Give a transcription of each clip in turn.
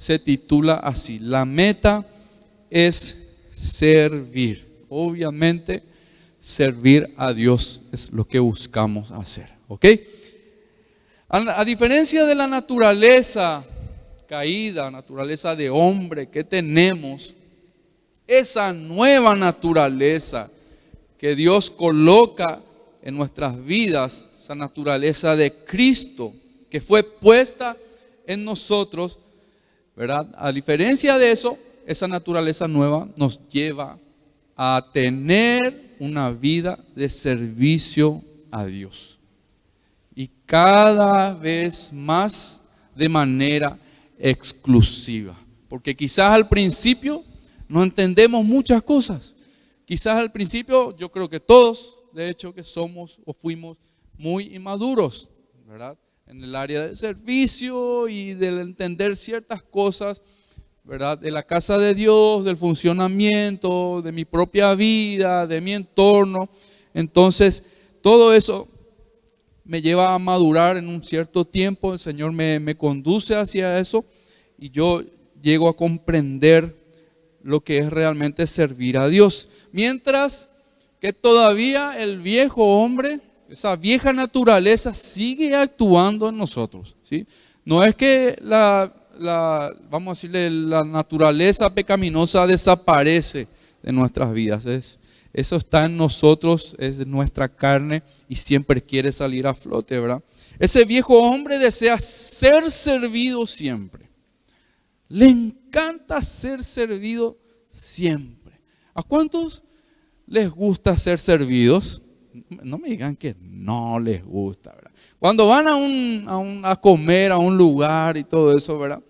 se titula así, la meta es servir. Obviamente, servir a Dios es lo que buscamos hacer. ¿Ok? A, a diferencia de la naturaleza caída, naturaleza de hombre que tenemos, esa nueva naturaleza que Dios coloca en nuestras vidas, esa naturaleza de Cristo que fue puesta en nosotros, ¿verdad? A diferencia de eso, esa naturaleza nueva nos lleva a tener una vida de servicio a Dios. Y cada vez más de manera exclusiva. Porque quizás al principio no entendemos muchas cosas. Quizás al principio yo creo que todos, de hecho, que somos o fuimos muy inmaduros, ¿verdad? En el área del servicio y del entender ciertas cosas, ¿verdad? De la casa de Dios, del funcionamiento, de mi propia vida, de mi entorno. Entonces, todo eso me lleva a madurar en un cierto tiempo, el Señor me, me conduce hacia eso y yo llego a comprender lo que es realmente servir a Dios. Mientras que todavía el viejo hombre, esa vieja naturaleza sigue actuando en nosotros. ¿sí? No es que la, la, vamos a decirle, la naturaleza pecaminosa desaparece de nuestras vidas. Es, eso está en nosotros, es nuestra carne y siempre quiere salir a flote, ¿verdad? Ese viejo hombre desea ser servido siempre. Le encanta ser servido siempre. ¿A cuántos les gusta ser servidos? No me digan que no les gusta, ¿verdad? Cuando van a, un, a, comer a un lugar y todo eso, ¿verdad?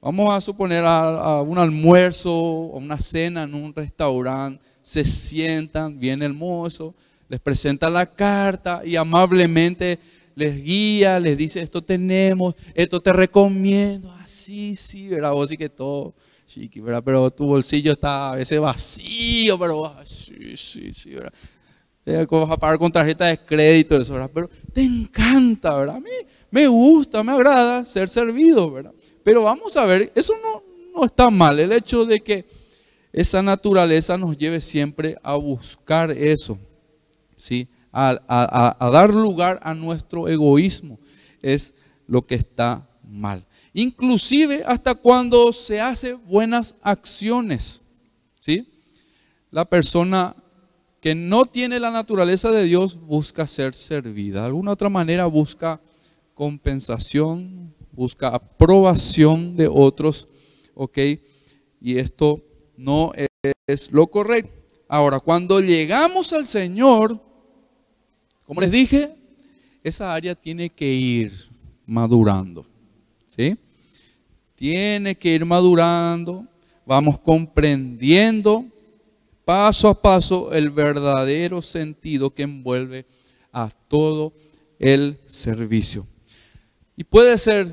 Vamos a suponer a, un almuerzo o una cena en un restaurante, se sientan, viene el mozo, les presenta la carta y amablemente les guía, les dice, esto tenemos, esto te recomiendo, así, sí, ¿verdad? Vos sí que todo chiqui, ¿verdad? Pero tu bolsillo está a veces vacío, pero ah, sí, sí, sí, ¿verdad? Vas a pagar con tarjeta de crédito, eso, ¿verdad? Pero te encanta, ¿verdad? A mí me gusta, me agrada ser servido, ¿verdad? Pero vamos a ver, eso no, no está mal, el hecho de que esa naturaleza nos lleve siempre a buscar eso, ¿sí? A, a, a dar lugar a nuestro egoísmo, es lo que está mal inclusive hasta cuando se hace buenas acciones. ¿sí? La persona que no tiene la naturaleza de Dios busca ser servida. De alguna otra manera busca compensación, busca aprobación de otros. ¿Ok? Y esto no es lo correcto. Ahora, cuando llegamos al Señor, como les dije, esa área tiene que ir madurando. ¿Sí? tiene que ir madurando, vamos comprendiendo paso a paso el verdadero sentido que envuelve a todo el servicio. Y puede ser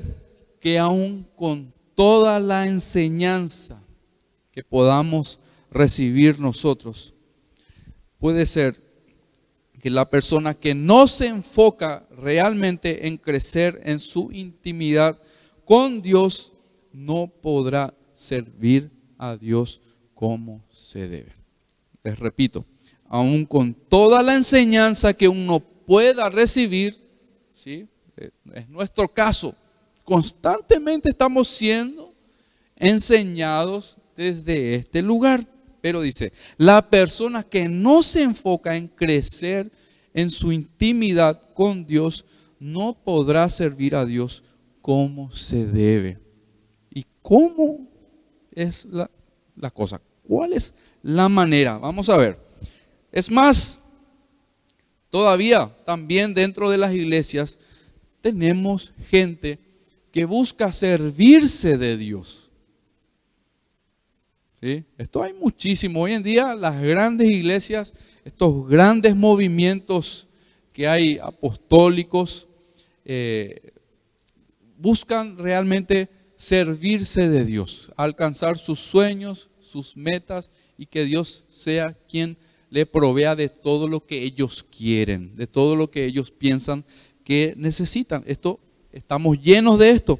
que aún con toda la enseñanza que podamos recibir nosotros, puede ser que la persona que no se enfoca realmente en crecer en su intimidad con Dios no podrá servir a Dios como se debe. Les repito, aun con toda la enseñanza que uno pueda recibir, ¿sí? es nuestro caso, constantemente estamos siendo enseñados desde este lugar. Pero dice, la persona que no se enfoca en crecer en su intimidad con Dios, no podrá servir a Dios como se debe. ¿Cómo es la, cosa? ¿Cuál es la manera? Vamos a ver. Es más, todavía también dentro de las iglesias tenemos gente que busca servirse de Dios. ¿Sí? Esto hay muchísimo. Hoy en día las grandes iglesias, estos grandes movimientos que hay apostólicos, eh, buscan realmente servirse de Dios, alcanzar sus sueños, sus metas y que Dios sea quien le provea de todo lo que ellos quieren, de todo lo que ellos piensan que necesitan. Esto estamos llenos de esto.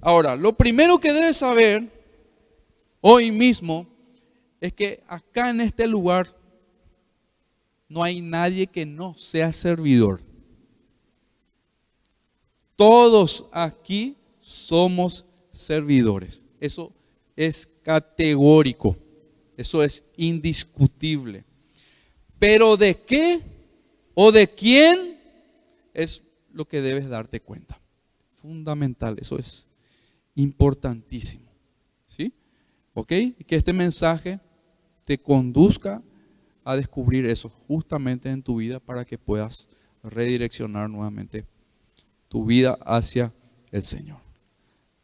Ahora, lo primero que debes saber hoy mismo es que acá en este lugar no hay nadie que no sea servidor. Todos aquí somos servidores. Eso es categórico. Eso es indiscutible. Pero de qué o de quién es lo que debes darte cuenta. Fundamental, eso es importantísimo. ¿Sí? ¿Ok? Que este mensaje te conduzca a descubrir eso justamente en tu vida para que puedas redireccionar nuevamente tu vida hacia el Señor.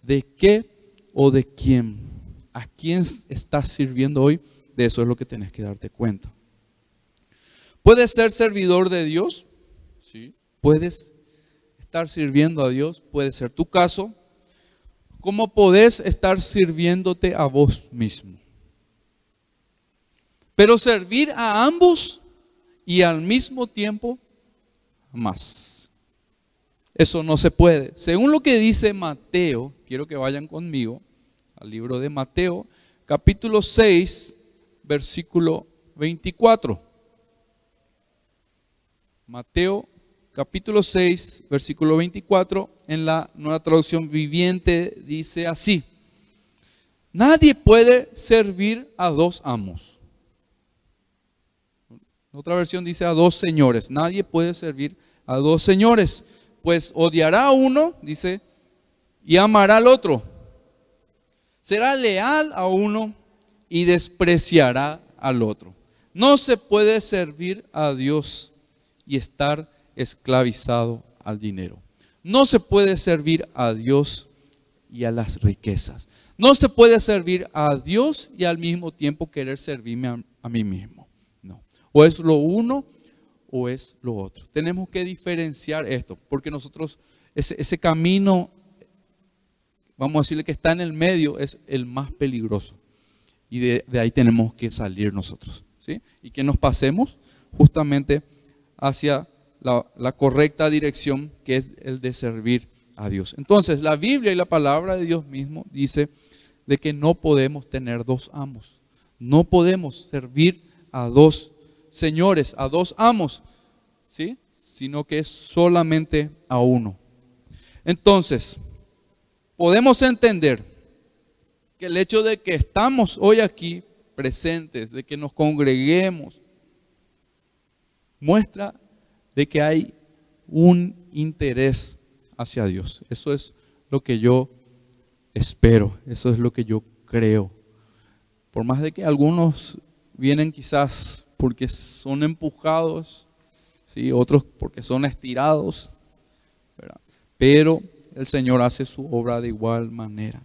¿De qué o de quién? ¿A quién estás sirviendo hoy? De eso es lo que tenés que darte cuenta. ¿Puedes ser servidor de Dios? Sí. ¿Puedes estar sirviendo a Dios? Puede ser tu caso. ¿Cómo podés estar sirviéndote a vos mismo? Pero servir a ambos y al mismo tiempo más. Eso no se puede. Según lo que dice Mateo, quiero que vayan conmigo al libro de Mateo, capítulo 6, versículo 24. Mateo capítulo 6, versículo 24, en la nueva traducción viviente dice así, nadie puede servir a dos amos. Otra versión dice a dos señores, nadie puede servir a dos señores, pues odiará a uno, dice, y amará al otro. Será leal a uno y despreciará al otro. No se puede servir a Dios y estar esclavizado al dinero. No se puede servir a Dios y a las riquezas. No se puede servir a Dios y al mismo tiempo querer servirme a, mí mismo. No. O es lo uno o es lo otro. Tenemos que diferenciar esto, porque nosotros, ese, camino, vamos a decirle que está en el medio, es el más peligroso. Y de, ahí tenemos que salir nosotros. ¿sí? Y que nos pasemos justamente hacia la, correcta dirección que es el de servir a Dios. Entonces, la Biblia y la palabra de Dios mismo dice de que no podemos tener dos amos. No podemos servir a dos señores, a dos amos, ¿sí? Sino que es solamente a uno. Entonces, podemos entender que el hecho de que estamos hoy aquí presentes, de que nos congreguemos, muestra de que hay un interés hacia Dios. Eso es lo que yo espero, eso es lo que yo creo. Por más de que algunos vienen quizás porque son empujados, ¿sí? otros porque son estirados, pero el Señor hace su obra de igual manera.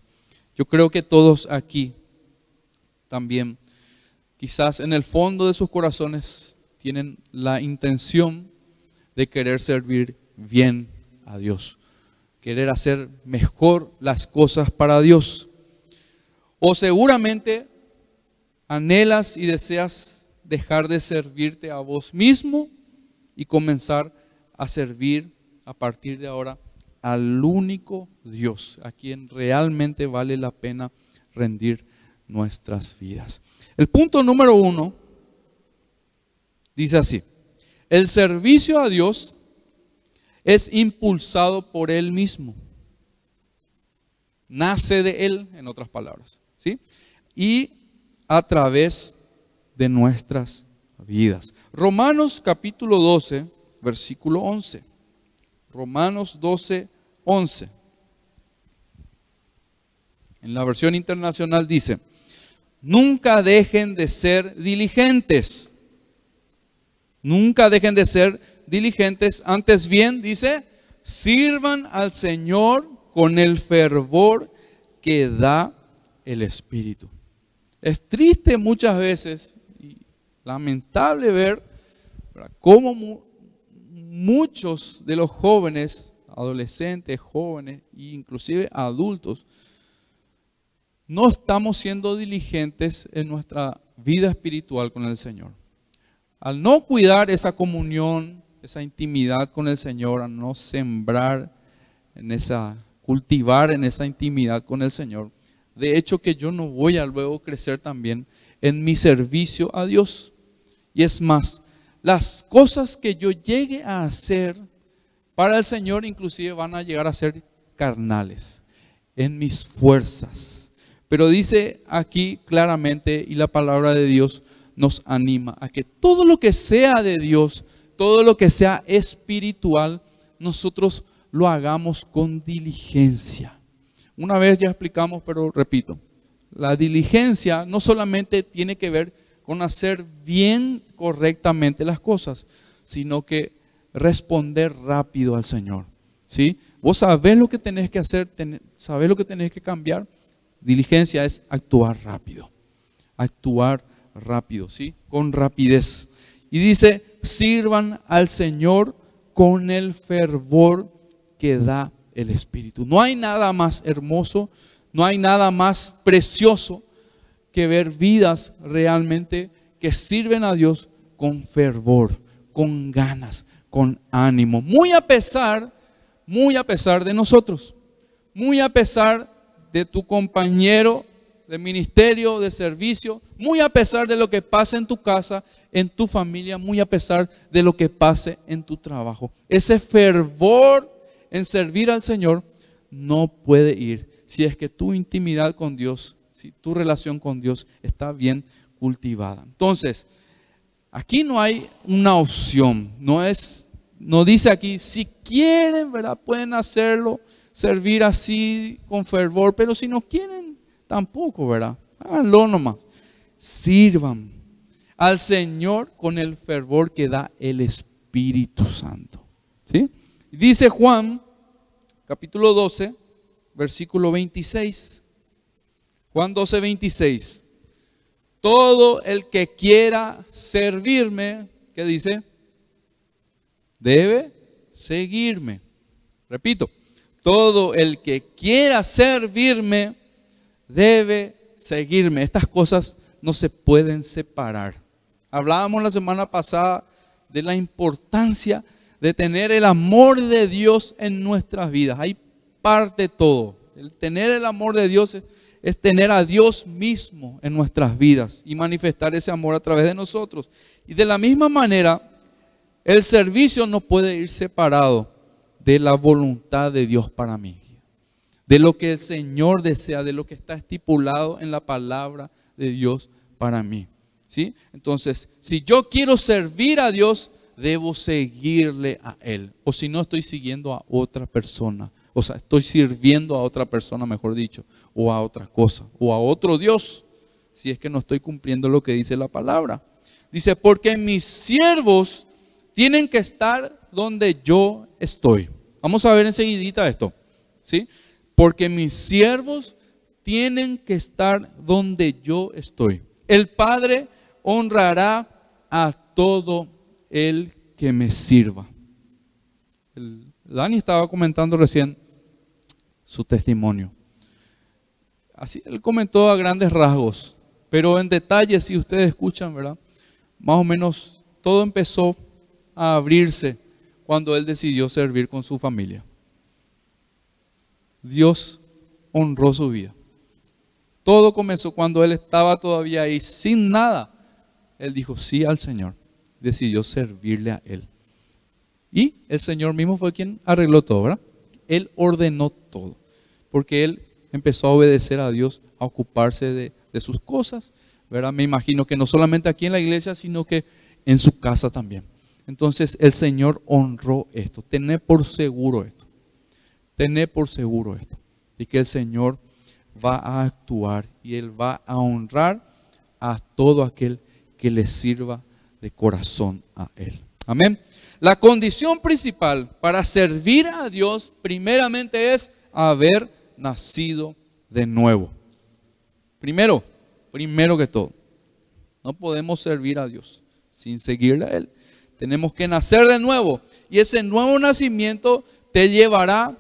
Yo creo que todos aquí también, quizás en el fondo de sus corazones, tienen la intención de querer servir bien a Dios, querer hacer mejor las cosas para Dios. O seguramente anhelas y deseas dejar de servirte a vos mismo y comenzar a servir a partir de ahora al único Dios, a quien realmente vale la pena rendir nuestras vidas. El punto número uno dice así, el servicio a Dios es impulsado por Él mismo. Nace de Él, en otras palabras. ¿sí? Y a través de nuestras vidas. Romanos capítulo 12, versículo 11. Romanos 12, 11. En la versión internacional dice, nunca dejen de ser diligentes Nunca dejen de ser diligentes, antes bien, dice, sirvan al Señor con el fervor que da el Espíritu. Es triste muchas veces y lamentable ver cómo muchos de los jóvenes, adolescentes, jóvenes e inclusive adultos, no estamos siendo diligentes en nuestra vida espiritual con el Señor al no cuidar esa comunión, esa intimidad con el Señor, al no sembrar en esa cultivar en esa intimidad con el Señor. De hecho que yo no voy a luego crecer también en mi servicio a Dios. Y es más, las cosas que yo llegue a hacer para el Señor inclusive van a llegar a ser carnales, en mis fuerzas. Pero dice aquí claramente, y la palabra de Dios nos anima a que todo lo que sea de Dios, todo lo que sea espiritual, nosotros lo hagamos con diligencia. Una vez ya explicamos, pero repito, la diligencia no solamente tiene que ver con hacer bien correctamente las cosas, sino que responder rápido al Señor. ¿sí? Vos sabés lo que tenés que hacer, sabés lo que tenés que cambiar. Diligencia es actuar rápido, actuar rápido, ¿sí? Con rapidez. Y dice, sirvan al Señor con el fervor que da el Espíritu. No hay nada más hermoso, no hay nada más precioso que ver vidas realmente que sirven a Dios con fervor, con ganas, con ánimo, muy a pesar, muy a pesar de nosotros, muy a pesar de tu compañero de ministerio, de servicio, muy a pesar de lo que pase en tu casa, en tu familia, muy a pesar de lo que pase en tu trabajo. Ese fervor en servir al Señor no puede ir si es que tu intimidad con Dios, tu relación con Dios está bien cultivada. Entonces, aquí no hay una opción, no es no dice aquí si quieren, ¿verdad? Pueden hacerlo, servir así con fervor, pero si no quieren Tampoco, ¿verdad? Háganlo nomás. Sirvan al Señor con el fervor que da el Espíritu Santo. ¿Sí? Dice Juan, capítulo 12, versículo 26. Juan 12, 26. Todo el que quiera servirme, ¿qué dice? Debe seguirme. Repito, todo el que quiera servirme, debe seguirme. Estas cosas no se pueden separar. Hablábamos la semana pasada de la importancia de tener el amor de Dios en nuestras vidas. Hay parte todo. El tener el amor de Dios es, tener a Dios mismo en nuestras vidas y manifestar ese amor a través de nosotros. Y de la misma manera, el servicio no puede ir separado de la voluntad de Dios para mí de lo que el Señor desea, de lo que está estipulado en la palabra de Dios para mí. ¿Sí? Entonces, si yo quiero servir a Dios, debo seguirle a Él. O si no, estoy siguiendo a otra persona. O sea, estoy sirviendo a otra persona, mejor dicho, o a otra cosa, o a otro Dios, si es que no estoy cumpliendo lo que dice la palabra. Dice, porque mis siervos tienen que estar donde yo estoy. Vamos a ver enseguidita esto. ¿Sí? porque mis siervos tienen que estar donde yo estoy. El Padre honrará a todo el que me sirva. Dani estaba comentando recién su testimonio. Así él comentó a grandes rasgos, pero en detalle, si ustedes escuchan, ¿verdad? Más o menos todo empezó a abrirse cuando él decidió servir con su familia. Dios honró su vida. Todo comenzó cuando él estaba todavía ahí sin nada. Él dijo sí al Señor. Decidió servirle a él. Y el Señor mismo fue quien arregló todo, ¿verdad? Él ordenó todo. Porque él empezó a obedecer a Dios, a ocuparse de, sus cosas. ¿verdad? Me imagino que no solamente aquí en la iglesia, sino que en su casa también. Entonces el Señor honró esto. Tener por seguro esto. Tener por seguro esto, y que el Señor va a actuar y Él va a honrar a todo aquel que le sirva de corazón a Él. Amén. La condición principal para servir a Dios primeramente es haber nacido de nuevo. Primero, primero que todo, no podemos servir a Dios sin seguirle a Él. Tenemos que nacer de nuevo y ese nuevo nacimiento te llevará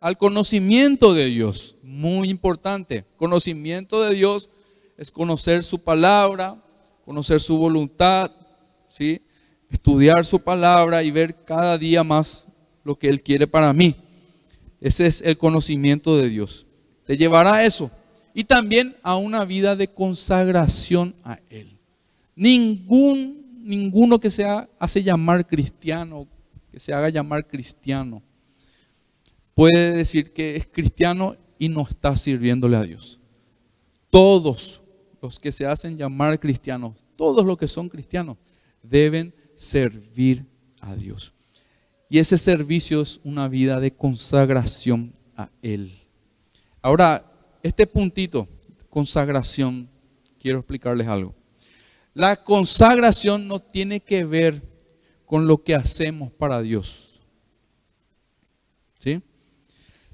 al conocimiento de Dios. Muy importante. Conocimiento de Dios es conocer su palabra, conocer su voluntad, ¿sí? estudiar su palabra y ver cada día más lo que Él quiere para mí. Ese es el conocimiento de Dios. Te llevará a eso. Y también a una vida de consagración a Él. Ningún, ninguno que se hace llamar cristiano, que se haga llamar cristiano, puede decir que es cristiano y no está sirviéndole a Dios. Todos los que se hacen llamar cristianos, todos los que son cristianos, deben servir a Dios. Y ese servicio es una vida de consagración a Él. Ahora, este puntito, consagración, quiero explicarles algo. La consagración no tiene que ver con lo que hacemos para Dios. ¿Sí?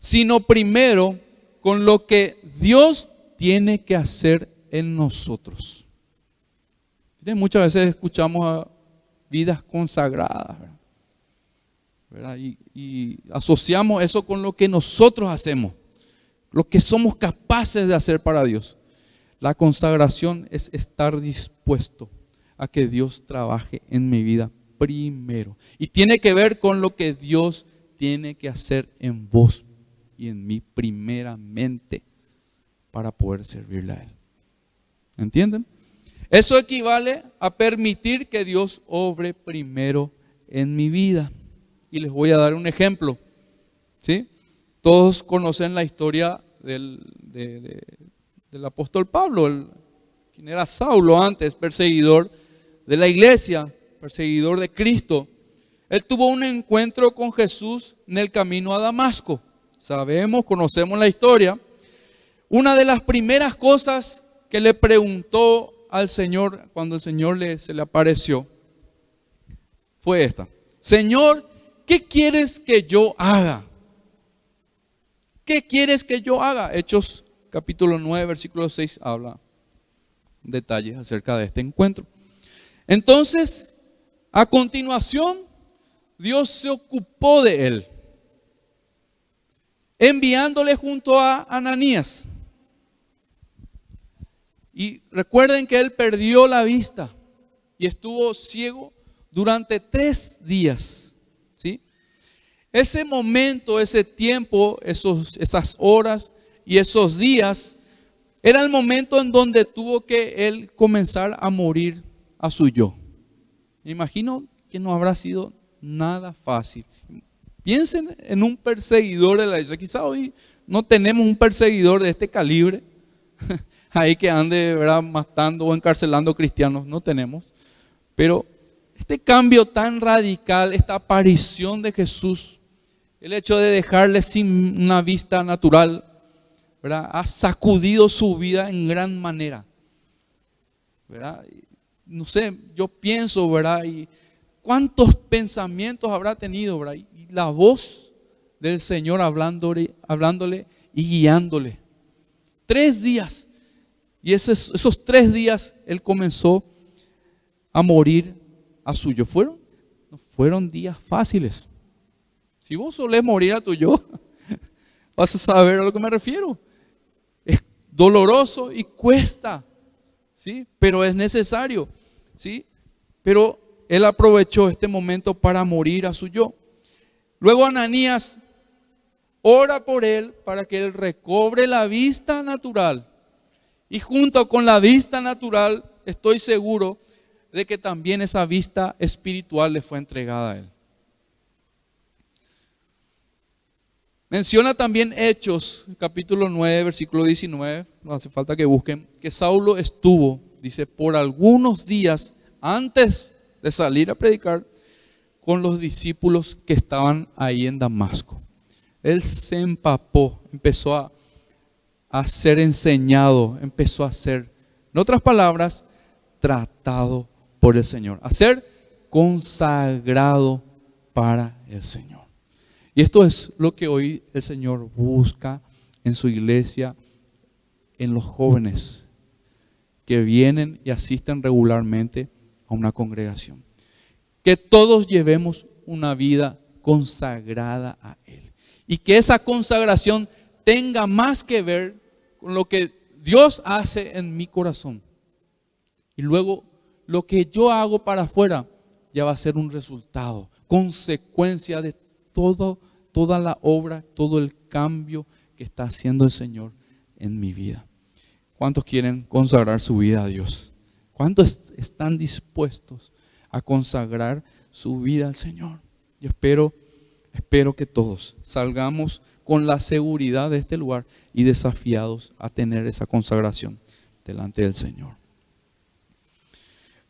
Sino primero con lo que Dios tiene que hacer en nosotros. Muchas veces escuchamos a vidas consagradas. Y, asociamos eso con lo que nosotros hacemos, lo que somos capaces de hacer para Dios. La consagración es estar dispuesto a que Dios trabaje en mi vida primero. Y tiene que ver con lo que Dios tiene que hacer en vos y en mí primeramente para poder servirle a Él. ¿Entienden? Eso equivale a permitir que Dios obre primero en mi vida. Y les voy a dar un ejemplo. ¿sí? Todos conocen la historia del, del apóstol Pablo, quien era Saulo antes, perseguidor de la iglesia, perseguidor de Cristo. Él tuvo un encuentro con Jesús en el camino a Damasco. Sabemos, conocemos la historia. Una de las primeras cosas que le preguntó al Señor cuando el Señor se le apareció fue esta. Señor, ¿qué quieres que yo haga? ¿Qué quieres que yo haga? Hechos capítulo 9, versículo 6 habla detalles acerca de este encuentro. Entonces, a continuación, Dios se ocupó de él, enviándole junto a Ananías. Y recuerden que él perdió la vista y estuvo ciego durante tres días. Ese momento, ese tiempo, esos, esas horas y esos días, era el momento en donde tuvo que él comenzar a morir a su yo. Me imagino que no habrá sido nada fácil. Piensen en un perseguidor de la iglesia. Quizá hoy no tenemos un perseguidor de este calibre. ahí que ande ¿verdad? matando o encarcelando cristianos, no tenemos. Pero este cambio tan radical, esta aparición de Jesús, el hecho de dejarle sin una vista natural, ¿verdad? ha sacudido su vida en gran manera. ¿verdad? No sé, yo pienso, ¿verdad? Y cuántos pensamientos habrá tenido, ¿verdad? Y la voz del Señor hablándole, hablándole y guiándole. Tres días y esos, esos tres días él comenzó a morir a su yo. Fueron, fueron días fáciles. Si vos solés morir a tu yo, vas a saber a lo que me refiero. Es doloroso y cuesta, ¿sí? Pero es necesario, ¿sí? Pero él aprovechó este momento para morir a su yo. Luego Ananías ora por él para que él recobre la vista natural y junto con la vista natural, estoy seguro de que también esa vista espiritual le fue entregada a él. Menciona también Hechos, capítulo 9, versículo 19, no hace falta que busquen, que Saulo estuvo, dice, por algunos días antes de salir a predicar con los discípulos que estaban ahí en Damasco. Él se empapó, empezó a a ser enseñado, empezó a ser, en otras palabras, tratado por el Señor, a ser consagrado para el Señor. Y esto es lo que hoy el Señor busca en su iglesia, en los jóvenes que vienen y asisten regularmente a una congregación. Que todos llevemos una vida consagrada a Él. Y que esa consagración tenga más que ver con lo que Dios hace en mi corazón. Y luego lo que yo hago para afuera ya va a ser un resultado, consecuencia de todo toda la obra, todo el cambio que está haciendo el Señor en mi vida. ¿Cuántos quieren consagrar su vida a Dios? ¿Cuántos están dispuestos a consagrar su vida al Señor? Yo espero, espero que todos salgamos con la seguridad de este lugar y desafiados a tener esa consagración delante del Señor.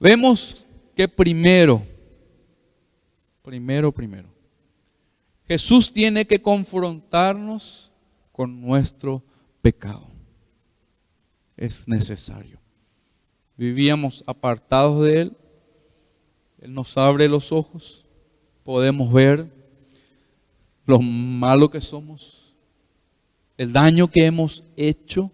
Vemos que primero, primero, primero, Jesús tiene que confrontarnos con nuestro pecado. Es necesario. Vivíamos apartados de Él. Él nos abre los ojos. Podemos ver lo malo que somos, el daño que hemos hecho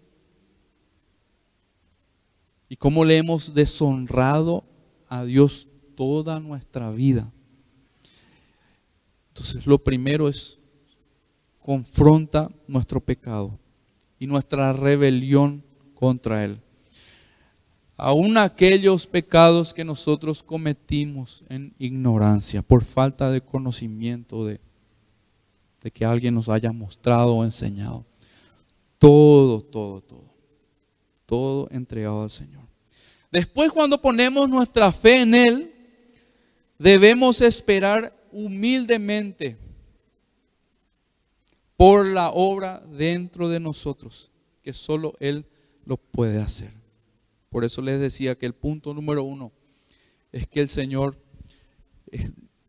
y cómo le hemos deshonrado a Dios toda nuestra vida. Entonces lo primero es confronta nuestro pecado y nuestra rebelión contra Él. Aún aquellos pecados que nosotros cometimos en ignorancia, por falta de conocimiento de, de que alguien nos haya mostrado o enseñado. Todo, todo, todo. Todo entregado al Señor. Después cuando ponemos nuestra fe en Él, debemos esperar humildemente por la obra dentro de nosotros, que solo Él lo puede hacer. Por eso les decía que el punto número uno es que el Señor,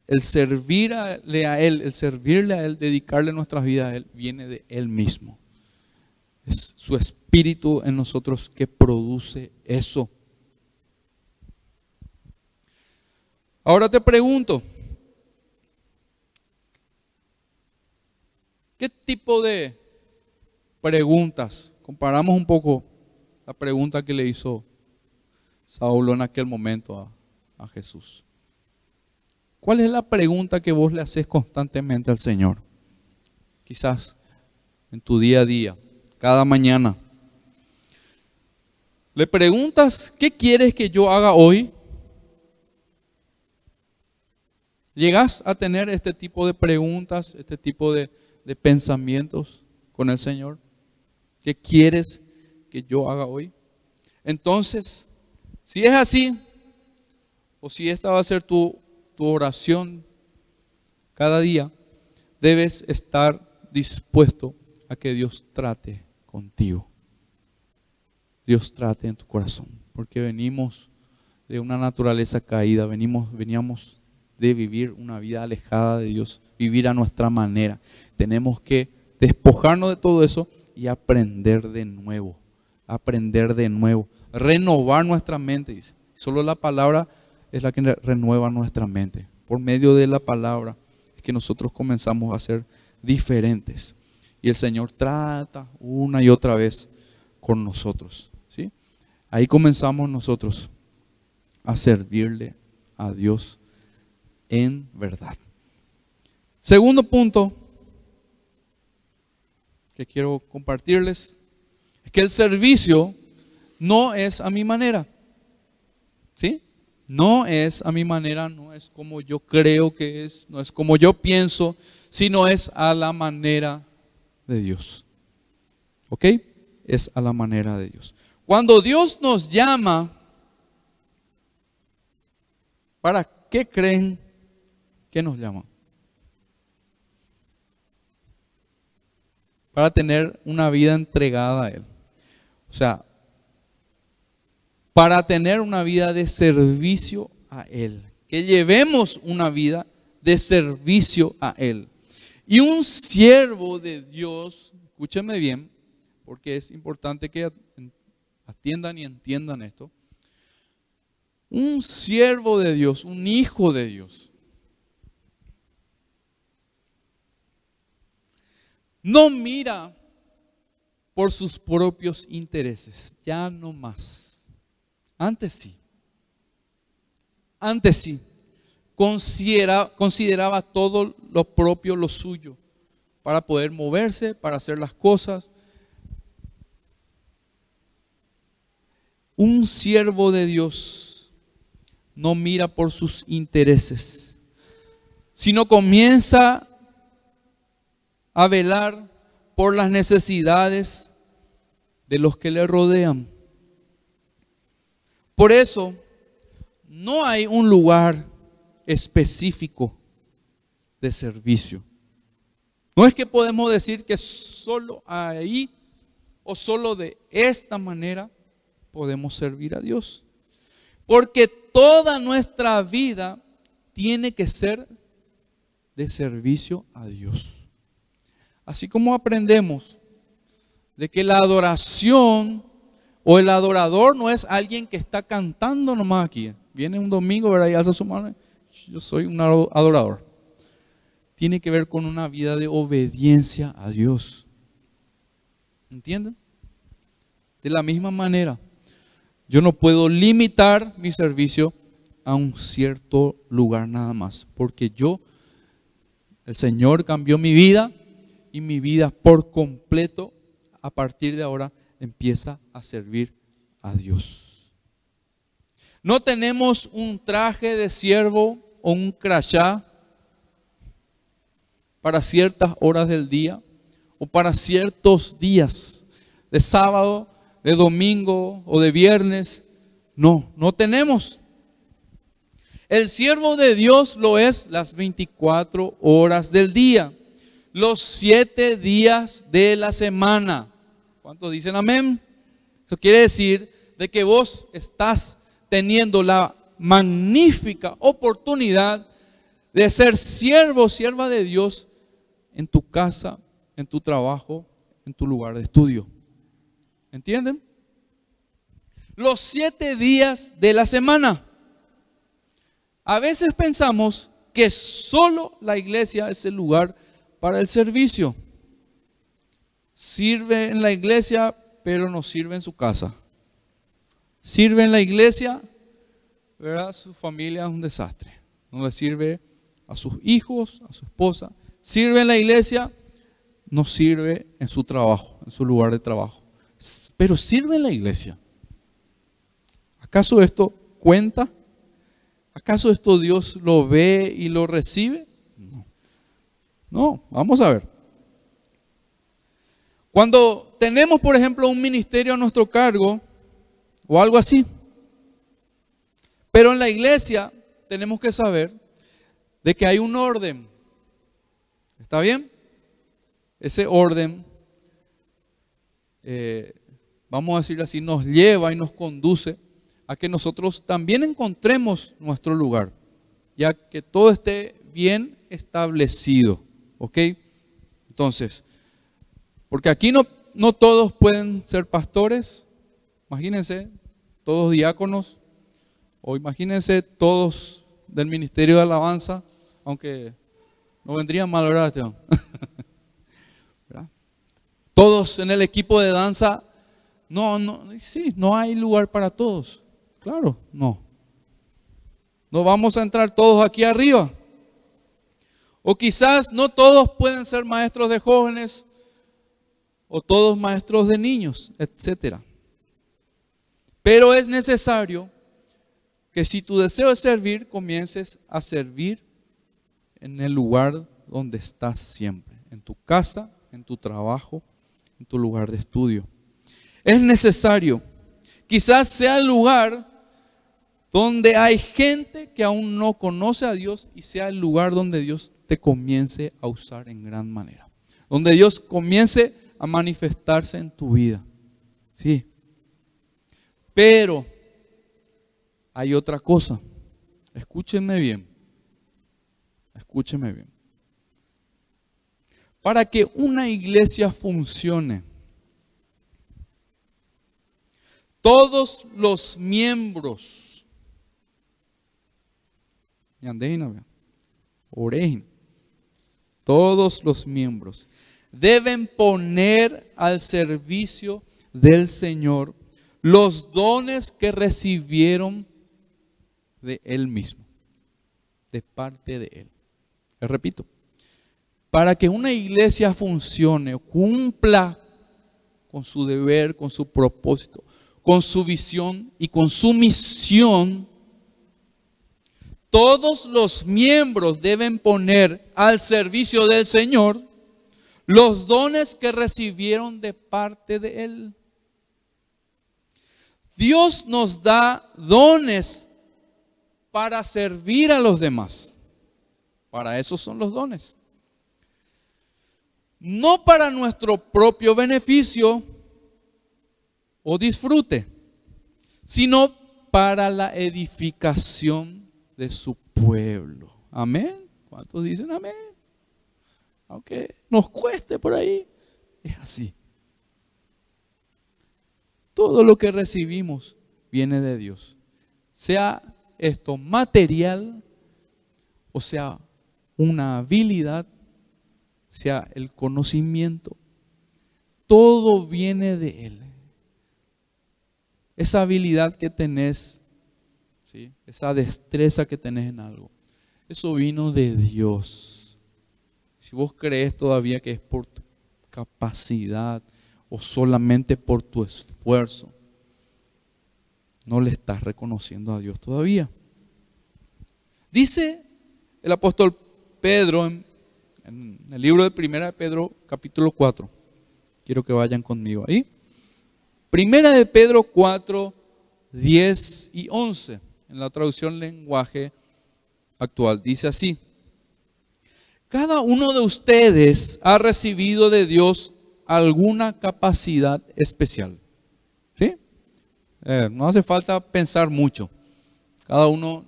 el servirle a Él, el servirle a Él, dedicarle nuestras vidas a Él, viene de Él mismo. Es su espíritu en nosotros que produce eso. Ahora te pregunto, ¿qué tipo de preguntas? Comparamos un poco la pregunta que le hizo Saulo en aquel momento a, Jesús. ¿Cuál es la pregunta que vos le haces constantemente al Señor? Quizás en tu día a día, cada mañana. Le preguntas, ¿qué quieres que yo haga hoy? ¿Llegas a tener este tipo de preguntas, este tipo de, de pensamientos con el Señor? ¿Qué quieres que yo haga hoy? Entonces, si es así, o si esta va a ser tu, tu oración cada día, debes estar dispuesto a que Dios trate contigo. Dios trate en tu corazón, porque venimos de una naturaleza caída, venimos, veníamos de vivir una vida alejada de Dios, vivir a nuestra manera. Tenemos que despojarnos de todo eso y aprender de nuevo, aprender de nuevo, renovar nuestra mente. Solo la palabra es la que renueva nuestra mente. Por medio de la palabra es que nosotros comenzamos a ser diferentes. Y el Señor trata una y otra vez con nosotros. ¿sí? Ahí comenzamos nosotros a servirle a Dios en verdad. Segundo punto que quiero compartirles es que el servicio no es a mi manera. ¿Sí? No es a mi manera, no es como yo creo que es, no es como yo pienso, sino es a la manera de Dios. ¿Ok? Es a la manera de Dios. Cuando Dios nos llama, ¿para qué creen ¿Qué nos llama? Para tener una vida entregada a Él. O sea, para tener una vida de servicio a Él. Que llevemos una vida de servicio a Él. Y un siervo de Dios, escúcheme bien, porque es importante que atiendan y entiendan esto. Un siervo de Dios, un hijo de Dios, no mira por sus propios intereses, ya no más. Antes sí. Antes sí. consideraba todo lo propio, lo suyo, para poder moverse, para hacer las cosas. Un siervo de Dios no mira por sus intereses, sino comienza a velar por las necesidades de los que le rodean. Por eso, no hay un lugar específico de servicio. No es que podemos decir que solo ahí o solo de esta manera podemos servir a Dios. Porque toda nuestra vida tiene que ser de servicio a Dios. Así como aprendemos de que la adoración o el adorador no es alguien que está cantando nomás aquí. Viene un domingo, ¿verdad? Y alza su mano. Yo soy un adorador. Tiene que ver con una vida de obediencia a Dios. ¿Entienden? De la misma manera, yo no puedo limitar mi servicio a un cierto lugar nada más, porque yo, el Señor cambió mi vida y mi vida por completo a partir de ahora empieza a servir a Dios. No tenemos un traje de siervo o un crachá para ciertas horas del día o para ciertos días de sábado, de domingo o de viernes. No, no tenemos. El siervo de Dios lo es las 24 horas del día, los siete días de la semana. ¿Cuántos dicen amén? Eso quiere decir de que vos estás teniendo la magnífica oportunidad de ser siervo, sierva de Dios en tu casa, en tu trabajo, en tu lugar de estudio. ¿Entienden? Los siete días de la semana. A veces pensamos que solo la iglesia es el lugar para el servicio sirve en la iglesia, pero no sirve en su casa. Sirve en la iglesia, ¿verdad? Su familia es un desastre. No le sirve a sus hijos, a su esposa. Sirve en la iglesia, no sirve en su trabajo, en su lugar de trabajo. Pero sirve en la iglesia. ¿Acaso esto cuenta? ¿Acaso esto Dios lo ve y lo recibe? No. Vamos a ver. Cuando tenemos, por ejemplo, un ministerio a nuestro cargo o algo así, pero en la iglesia tenemos que saber de que hay un orden. ¿Está bien? Ese orden, eh, vamos a decirlo así, nos lleva y nos conduce a que nosotros también encontremos nuestro lugar, ya que todo esté bien establecido. ¿Ok? Entonces, porque aquí no, no todos pueden ser pastores. Imagínense, todos diáconos. O imagínense todos del ministerio de alabanza. Aunque no vendrían mal, ¿verdad, Todos en el equipo de danza. No, no, sí, no hay lugar para todos. Claro, no. No vamos a entrar todos aquí arriba. O quizás no todos pueden ser maestros de jóvenes o todos maestros de niños, etcétera. Pero es necesario que si tu deseo es servir, comiences a servir en el lugar donde estás siempre, en tu casa, en tu trabajo, en tu lugar de estudio. Es necesario, quizás sea el lugar donde hay gente que aún no conoce a Dios y sea el lugar donde Dios te comience a usar en gran manera. Donde Dios comience a manifestarse en tu vida. Sí. Pero hay otra cosa. Escúchenme bien. Escúchenme bien. Para que una iglesia funcione, todos los miembros, orejen, todos los miembros deben poner al servicio del Señor los dones que recibieron de Él mismo, de parte de Él. Les repito, para que una iglesia funcione, cumpla con su deber, con su propósito, con su visión y con su misión, todos los miembros deben poner al servicio del Señor los dones que recibieron de parte de Él. Dios nos da dones para servir a los demás. Para eso son los dones. No para nuestro propio beneficio o disfrute, sino para la edificación de su pueblo. Amén. ¿Cuántos dicen amén? Aunque nos cueste por ahí, es así. Todo lo que recibimos viene de Dios. Sea esto material, o sea, una habilidad, sea el conocimiento, todo viene de Él. Esa habilidad que tenés, esa destreza que tenés en algo, eso vino de Dios. Si vos crees todavía que es por tu capacidad, o solamente por tu esfuerzo, no le estás reconociendo a Dios todavía. Dice el apóstol Pedro en, el libro de Primera de Pedro, capítulo 4. Quiero que vayan conmigo ahí. Primera de Pedro 4, 10 y 11, en la traducción lenguaje actual. Dice así, cada uno de ustedes ha recibido de Dios alguna capacidad especial. ¿Sí? Eh, no hace falta pensar mucho. Cada uno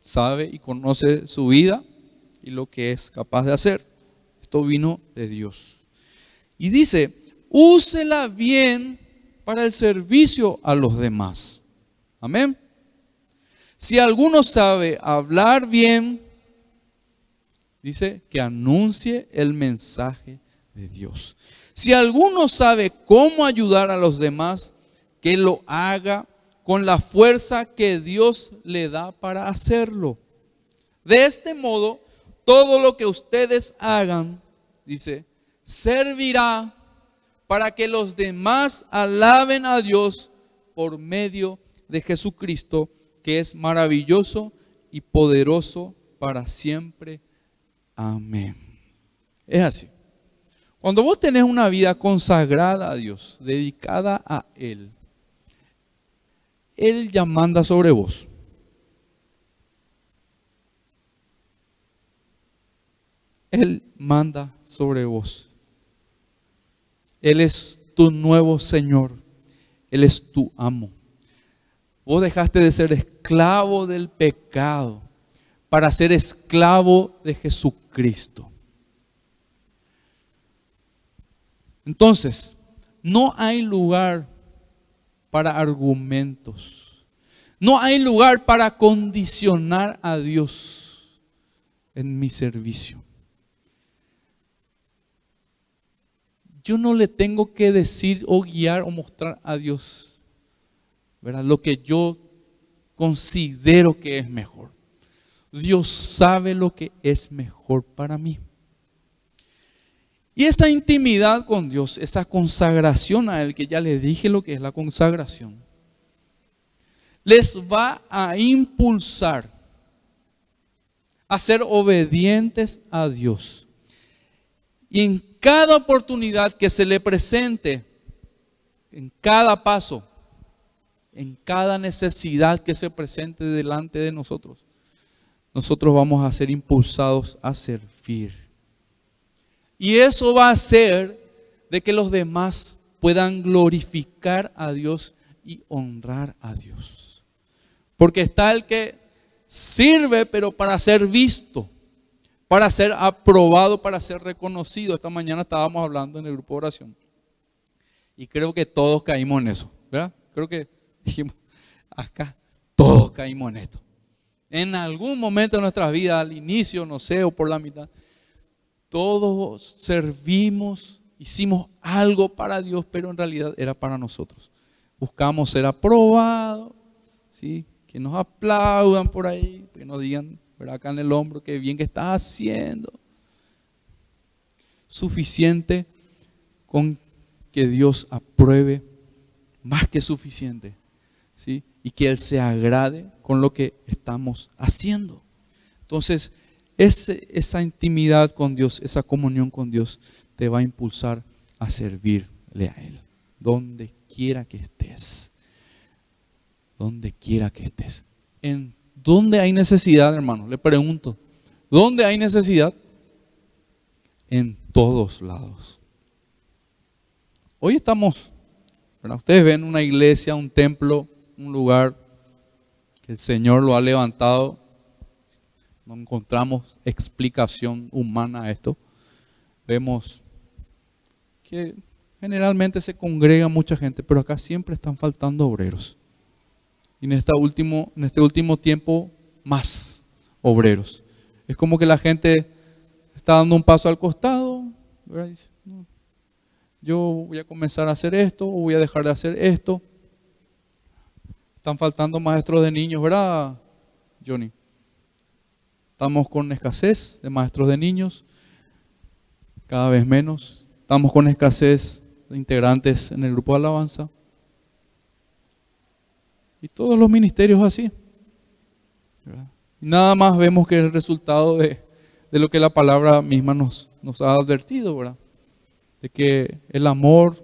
sabe y conoce su vida y lo que es capaz de hacer. Esto vino de Dios. Y dice, úsela bien para el servicio a los demás. Amén. Si alguno sabe hablar bien, dice que anuncie el mensaje de Dios. Si alguno sabe cómo ayudar a los demás, que lo haga con la fuerza que Dios le da para hacerlo. De este modo, todo lo que ustedes hagan, dice, servirá para que los demás alaben a Dios por medio de Jesucristo, que es maravilloso y poderoso para siempre. Amén. Es así. Cuando vos tenés una vida consagrada a Dios, dedicada a Él, Él ya manda sobre vos. Él manda sobre vos. Él es tu nuevo Señor. Él es tu amo. Vos dejaste de ser esclavo del pecado para ser esclavo de Jesucristo. Entonces, no hay lugar para argumentos. No hay lugar para condicionar a Dios en mi servicio. Yo no le tengo que decir o guiar o mostrar a Dios ¿verdad? lo que yo considero que es mejor. Dios sabe lo que es mejor para mí. Y esa intimidad con Dios, esa consagración a Él, que ya les dije lo que es la consagración, les va a impulsar a ser obedientes a Dios. Y en cada oportunidad que se le presente, en cada paso, en cada necesidad que se presente delante de nosotros, nosotros vamos a ser impulsados a servir. Y eso va a hacer de que los demás puedan glorificar a Dios y honrar a Dios. Porque está el que sirve, pero para ser visto, para ser aprobado, para ser reconocido. Esta mañana estábamos hablando en el grupo de oración. Y creo que todos caímos en eso, ¿verdad? Creo que dijimos, acá todos caímos en esto. En algún momento de nuestras vidas, al inicio, no sé, o por la mitad, todos servimos, hicimos algo para Dios, pero en realidad era para nosotros. Buscamos ser aprobados, ¿sí? que nos aplaudan por ahí, que nos digan acá en el hombro que bien que estás haciendo. Suficiente con que Dios apruebe, más que suficiente, ¿sí? y que Él se agrade con lo que estamos haciendo. Entonces, esa intimidad con Dios, esa comunión con Dios, te va a impulsar a servirle a Él, donde quiera que estés, donde quiera que estés. ¿En dónde hay necesidad, hermano? Le pregunto, ¿dónde hay necesidad? En todos lados. Hoy estamos, ustedes ven una iglesia, un templo, un lugar que el Señor lo ha levantado. No encontramos explicación humana a esto. Vemos que generalmente se congrega mucha gente, pero acá siempre están faltando obreros. Y en, esta último, en este último tiempo, más obreros. Es como que la gente está dando un paso al costado, yo voy a comenzar a hacer esto o voy a dejar de hacer esto. Están faltando maestros de niños, ¿verdad, Johnny? Estamos con escasez de maestros de niños, cada vez menos. Estamos con escasez de integrantes en el grupo de alabanza. Y todos los ministerios así. Nada más vemos que es el resultado de, de, lo que la palabra misma nos, nos ha advertido, ¿verdad? De que el amor,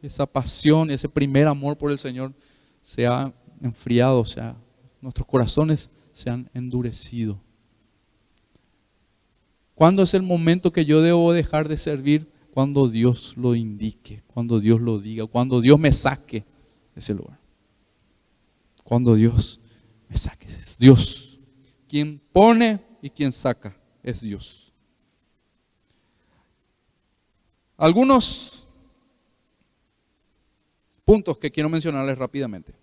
esa pasión, ese primer amor por el Señor se ha enfriado, o sea, nuestros corazones se han endurecido. ¿Cuándo es el momento que yo debo dejar de servir? Cuando Dios lo indique, cuando Dios lo diga, cuando Dios me saque de ese lugar. Cuando Dios me saque. Es Dios. Quien pone y quien saca es Dios. Algunos puntos que quiero mencionarles rápidamente.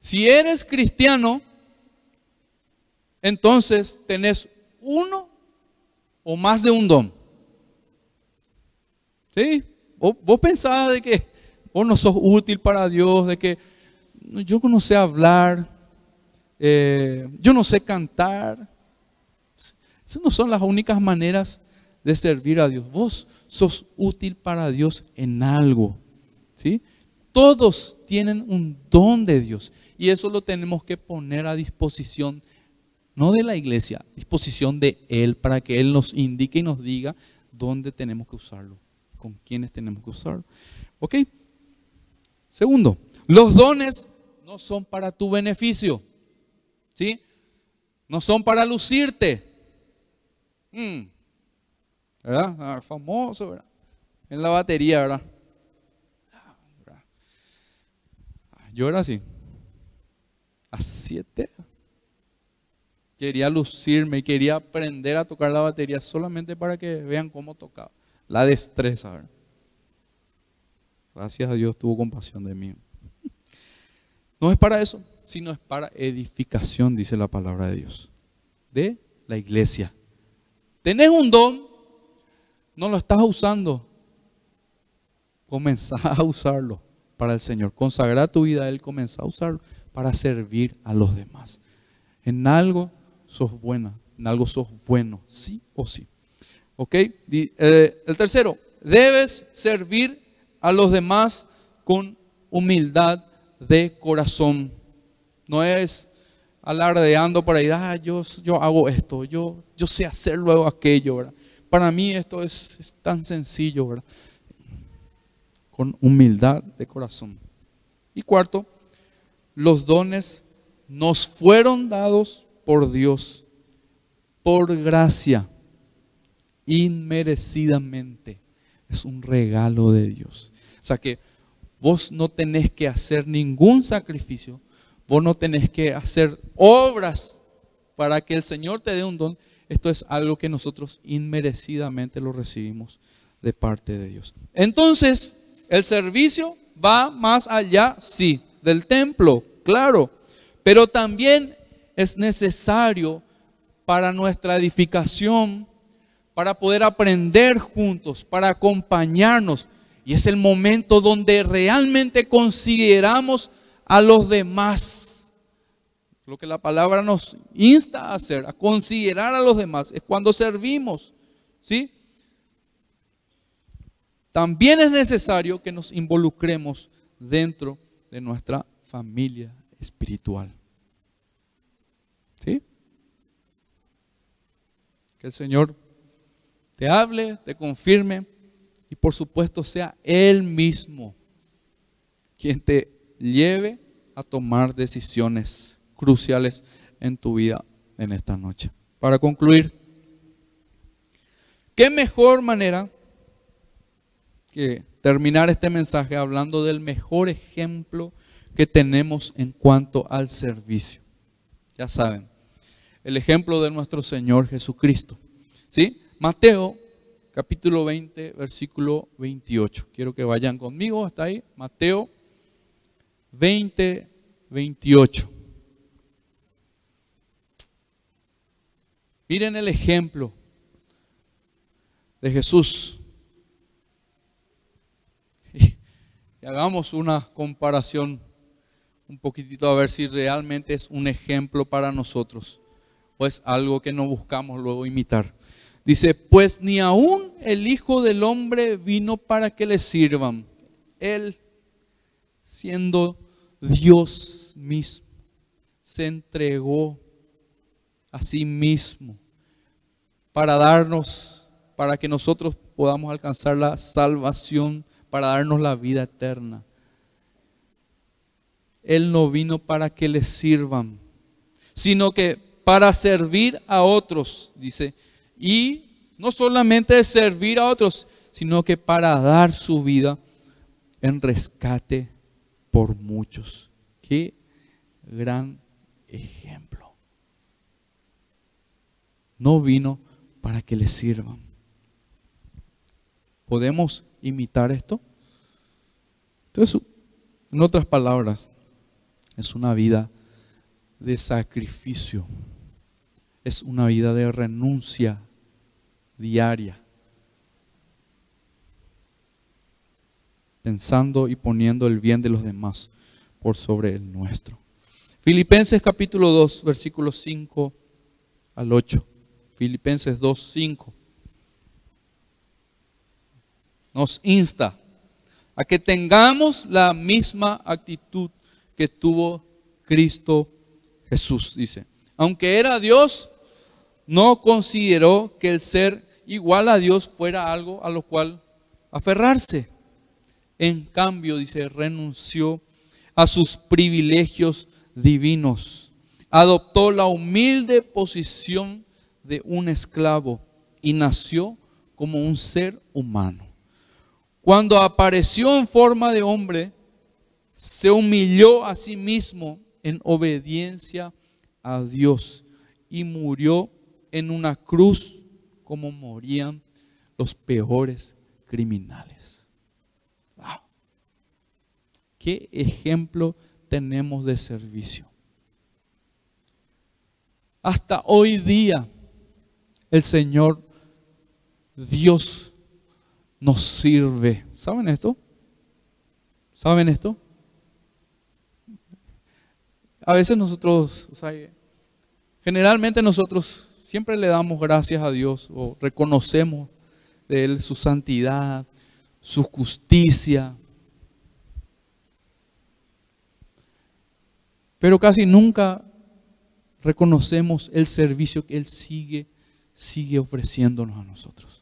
Si eres cristiano, entonces tenés uno o más de un don. ¿Sí? Vos, pensabas de que vos no sos útil para Dios, de que yo no sé hablar, eh, yo no sé cantar. Esas no son las únicas maneras de servir a Dios. Vos sos útil para Dios en algo. ¿Sí? Todos tienen un don de Dios y eso lo tenemos que poner a disposición, no de la iglesia, disposición de Él para que Él nos indique y nos diga dónde tenemos que usarlo, con quiénes tenemos que usarlo. ¿Ok? Segundo, los dones no son para tu beneficio, ¿sí? No son para lucirte. Mm. ¿Verdad? Ah, famoso, ¿verdad? En la batería, ¿verdad? Yo era así. A siete. Quería lucirme, quería aprender a tocar la batería solamente para que vean cómo tocaba. La destreza. Gracias a Dios tuvo compasión de mí. No es para eso, sino es para edificación, dice la palabra de Dios. De la iglesia. Tenés un don, no lo estás usando. Comenzá a usarlo para el Señor. Consagra tu vida a Él, comienza a usarlo para servir a los demás. En algo sos buena, en algo sos bueno, sí o sí. ¿Ok? Eh, el tercero, debes servir a los demás con humildad de corazón. No es alardeando por ahí, ah, yo, yo hago esto, yo, yo sé hacer luego aquello. Para mí esto es, es tan sencillo, ¿verdad? con humildad de corazón. Y cuarto, los dones nos fueron dados por Dios, por gracia, inmerecidamente. Es un regalo de Dios. O sea que vos no tenés que hacer ningún sacrificio, vos no tenés que hacer obras para que el Señor te dé un don. Esto es algo que nosotros inmerecidamente lo recibimos de parte de Dios. Entonces, el servicio va más allá, sí, del templo, claro, pero también es necesario para nuestra edificación, para poder aprender juntos, para acompañarnos. Y es el momento donde realmente consideramos a los demás. Lo que la palabra nos insta a hacer, a considerar a los demás, es cuando servimos. ¿Sí? también es necesario que nos involucremos dentro de nuestra familia espiritual. ¿Sí? Que el Señor te hable, te confirme y por supuesto sea Él mismo quien te lleve a tomar decisiones cruciales en tu vida en esta noche. Para concluir, ¿qué mejor manera que terminar este mensaje hablando del mejor ejemplo que tenemos en cuanto al servicio? Ya saben, el ejemplo de nuestro Señor Jesucristo. ¿Sí? Mateo capítulo 20, versículo 28. Quiero que vayan conmigo hasta ahí. Mateo 20, 28. Miren el ejemplo de Jesús. Y, hagamos una comparación un poquitito a ver si realmente es un ejemplo para nosotros o es algo que no buscamos luego imitar. Dice, pues ni aún el Hijo del Hombre vino para que le sirvan. Él, siendo Dios mismo, se entregó a sí mismo para darnos, para que nosotros podamos alcanzar la salvación, para darnos la vida eterna. Él no vino para que le sirvan, sino que para servir a otros, dice, y no solamente servir a otros, sino que para dar su vida en rescate por muchos. Qué gran ejemplo. No vino para que le sirvan. ¿Podemos imitar esto? Entonces, en otras palabras, es una vida de sacrificio, es una vida de renuncia diaria, pensando y poniendo el bien de los demás por sobre el nuestro. Filipenses capítulo 2, versículos 5 al 8. Filipenses 2, 5. Nos insta a que tengamos la misma actitud que tuvo Cristo Jesús, dice. Aunque era Dios, no consideró que el ser igual a Dios fuera algo a lo cual aferrarse. En cambio, dice, renunció a sus privilegios divinos. Adoptó la humilde posición de un esclavo y nació como un ser humano. Cuando apareció en forma de hombre, se humilló a sí mismo en obediencia a Dios y murió en una cruz como morían los peores criminales. ¿Qué ejemplo tenemos de servicio? Hasta hoy día el Señor Dios nos sirve. ¿Saben esto? ¿Saben esto? A veces nosotros, generalmente nosotros siempre le damos gracias a Dios o reconocemos de Él su santidad, su justicia. Pero casi nunca reconocemos el servicio que Él sigue, sigue ofreciéndonos a nosotros.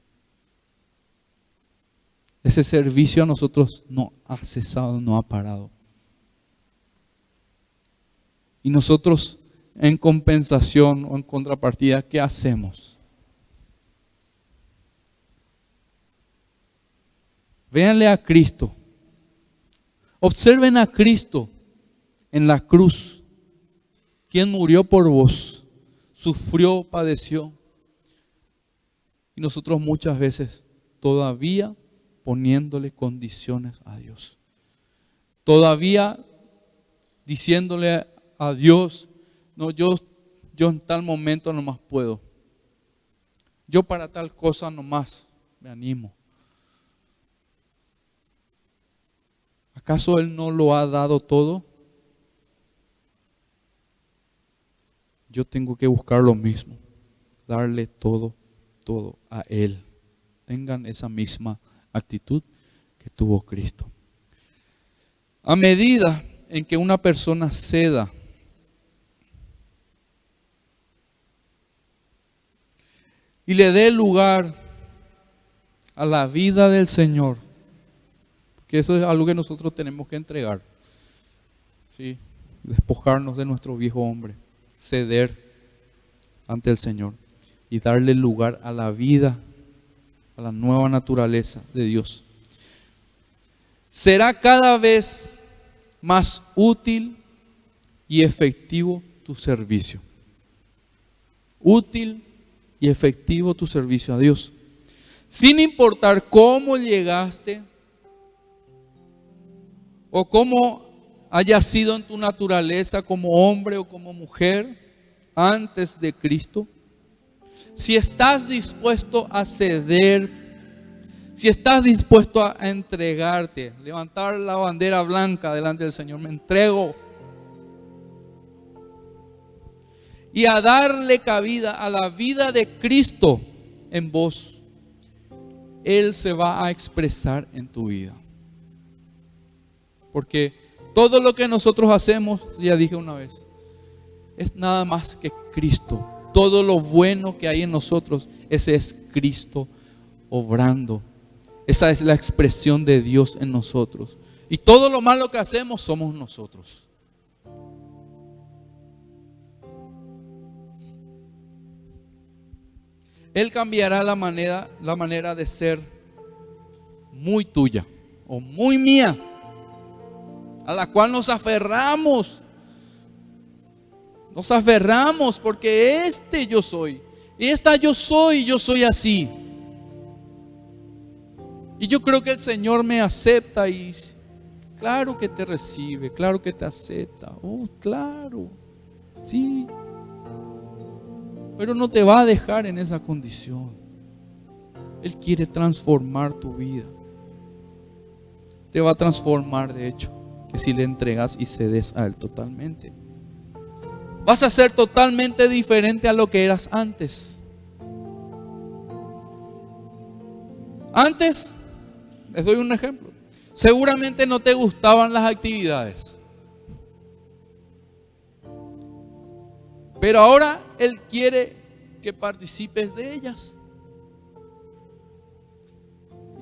Ese servicio a nosotros no ha cesado, no ha parado. Y nosotros en compensación o en contrapartida, ¿qué hacemos? Véanle a Cristo. Observen a Cristo en la cruz, quien murió por vos, sufrió, padeció. Y nosotros muchas veces todavía poniéndole condiciones a Dios. Todavía diciéndole a Dios, no, yo, yo en tal momento nomás puedo. Yo para tal cosa nomás me animo. ¿Acaso Él no lo ha dado todo? Yo tengo que buscar lo mismo, darle todo, todo a Él. Tengan esa misma actitud que tuvo Cristo. A medida en que una persona ceda y le dé lugar a la vida del Señor. Que eso es algo que nosotros tenemos que entregar. ¿sí? Despojarnos de nuestro viejo hombre, ceder ante el Señor y darle lugar a la vida, a la nueva naturaleza de Dios. Será cada vez más útil y efectivo tu servicio. Útil y efectivo tu servicio a Dios. Sin importar cómo llegaste o cómo haya sido en tu naturaleza como hombre o como mujer antes de Cristo, si estás dispuesto a ceder, si estás dispuesto a entregarte, levantar la bandera blanca delante del Señor, me entrego. Y a darle cabida a la vida de Cristo en vos, Él se va a expresar en tu vida. Porque todo lo que nosotros hacemos, ya dije una vez, es nada más que Cristo. Todo lo bueno que hay en nosotros, ese es Cristo obrando. Esa es la expresión de Dios en nosotros. Y todo lo malo que hacemos somos nosotros. Él cambiará la manera, la manera de ser muy tuya o muy mía a la cual nos aferramos. Nos aferramos porque este yo soy. Esta yo soy, yo soy así. Y yo creo que el Señor me acepta y claro que te recibe, claro que te acepta. Oh, claro. Sí. Pero no te va a dejar en esa condición. Él quiere transformar tu vida. Te va a transformar, de hecho que si le entregas y cedes a Él totalmente. Vas a ser totalmente diferente a lo que eras antes. Antes, les doy un ejemplo, seguramente no te gustaban las actividades. Pero ahora Él quiere que participes de ellas.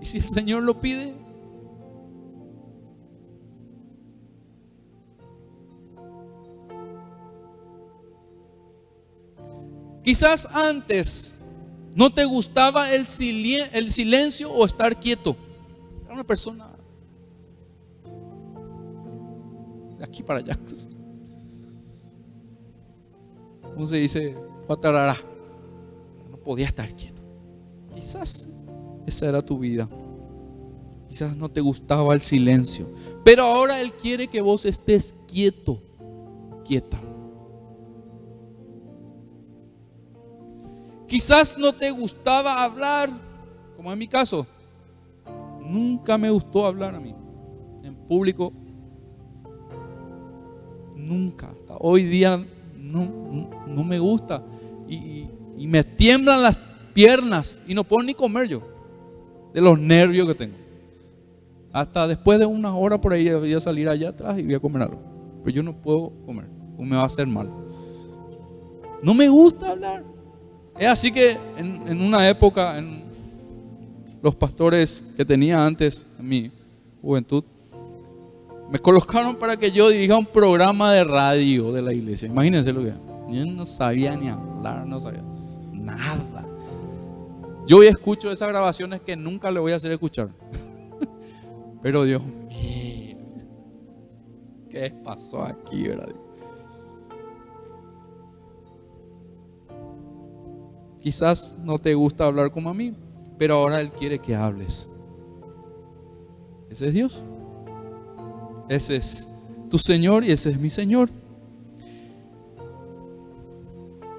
Y si el Señor lo pide, Quizás antes no te gustaba el, silencio o estar quieto. Era una persona de aquí para allá. ¿Cómo se dice? No podía estar quieto. Quizás esa era tu vida. Quizás no te gustaba el silencio. Pero ahora Él quiere que vos estés quieto, quieta. Quizás no te gustaba hablar, como en mi caso. Nunca me gustó hablar a mí. En público. Nunca. Hasta hoy día no, me gusta. Y, me tiemblan las piernas. Y no puedo ni comer yo. De los nervios que tengo. Hasta después de una hora por ahí voy a salir allá atrás y voy a comer algo. Pero yo no puedo comer. O me va a hacer mal. No me gusta hablar. Es así que en, una época, los pastores que tenía antes, en mi juventud, me colocaron para que yo dirija un programa de radio de la iglesia. Imagínense lo que yo no sabía ni hablar, no sabía nada. Yo hoy escucho esas grabaciones que nunca le voy a hacer escuchar. Pero Dios mío, ¿qué pasó aquí, verdad? Quizás no te gusta hablar como a mí, pero ahora Él quiere que hables. Ese es Dios. Ese es tu Señor y ese es mi Señor.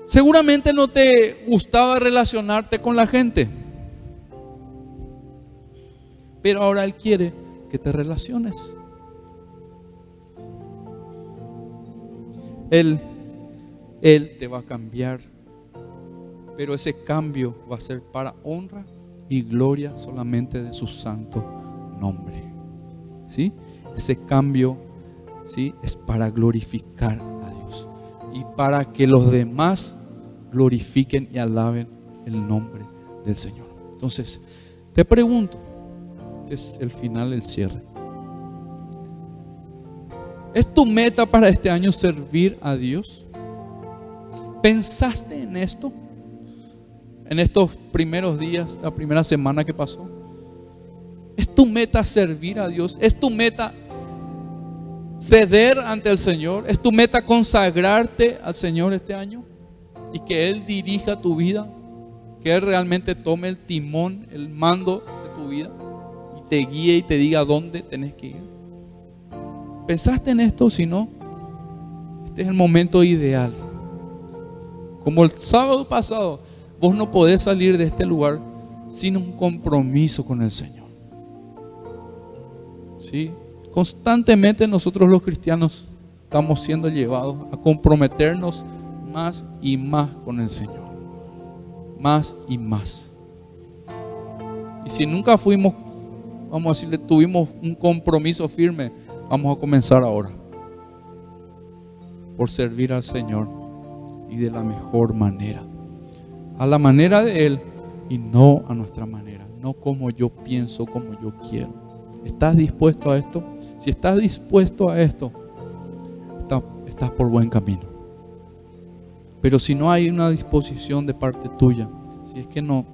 Seguramente no te gustaba relacionarte con la gente, pero ahora Él quiere que te relaciones. Él, Él te va a cambiar pero ese cambio va a ser para honra y gloria solamente de su santo nombre. ¿Sí? Ese cambio ¿sí? es para glorificar a Dios y para que los demás glorifiquen y alaben el nombre del Señor. Entonces, Te pregunto, es el final, el cierre. ¿Es tu meta para este año servir a Dios? ¿Pensaste en esto? En estos primeros días, la primera semana que pasó. ¿Es tu meta servir a Dios? ¿Es tu meta ceder ante el Señor? ¿Es tu meta consagrarte al Señor este año? Y que Él dirija tu vida, que Él realmente tome el timón, el mando de tu vida y te guíe y te diga dónde tenés que ir. ¿Pensaste en esto? Si no, este es el momento ideal. Como el sábado pasado, vos no podés salir de este lugar sin un compromiso con el Señor. ¿Sí? Constantemente nosotros los cristianos estamos siendo llevados a comprometernos más y más con el Señor. Más y más. Y si nunca fuimos, vamos a decirle, tuvimos un compromiso firme, vamos a comenzar ahora. Por servir al Señor y de la mejor manera. A la manera de Él y no a nuestra manera. No como yo pienso, como yo quiero. ¿Estás dispuesto a esto? Si estás dispuesto a esto, estás por buen camino. Pero si no hay una disposición de parte tuya, si es que no,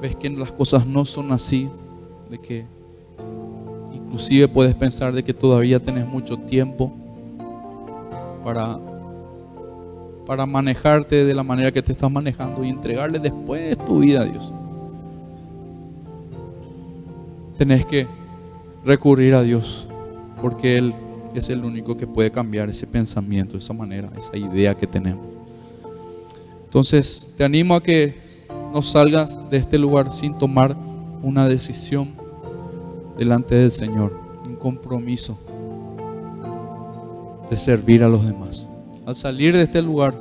ves que las cosas no son así, de que inclusive puedes pensar de que todavía tenés mucho tiempo para, para manejarte de la manera que te estás manejando y entregarle después tu vida a Dios. Tenés que recurrir a Dios, porque Él es el único que puede cambiar ese pensamiento, esa manera, esa idea que tenemos. Entonces, te animo a que no salgas de este lugar sin tomar una decisión delante del Señor, un compromiso de servir a los demás. Al salir de este lugar,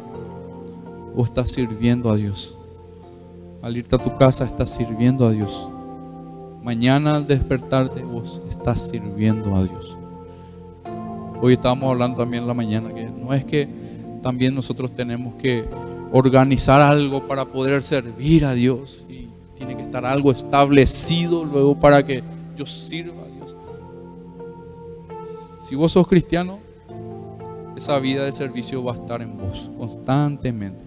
vos estás sirviendo a Dios. Al irte a tu casa, estás sirviendo a Dios. Mañana al despertarte, vos estás sirviendo a Dios. Hoy estábamos hablando también en la mañana que no es que también nosotros tenemos que organizar algo para poder servir a Dios y tiene que estar algo establecido luego para que yo sirva a Dios. Si vos sos cristiano, esa vida de servicio va a estar en vos constantemente.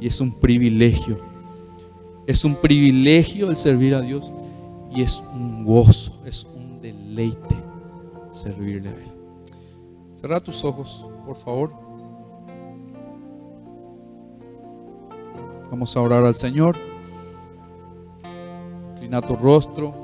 Y es un privilegio es un privilegio el servir a Dios y es un gozo, es un deleite servirle a Él. Cerra tus ojos, por favor. Vamos a orar al Señor. Inclina tu rostro.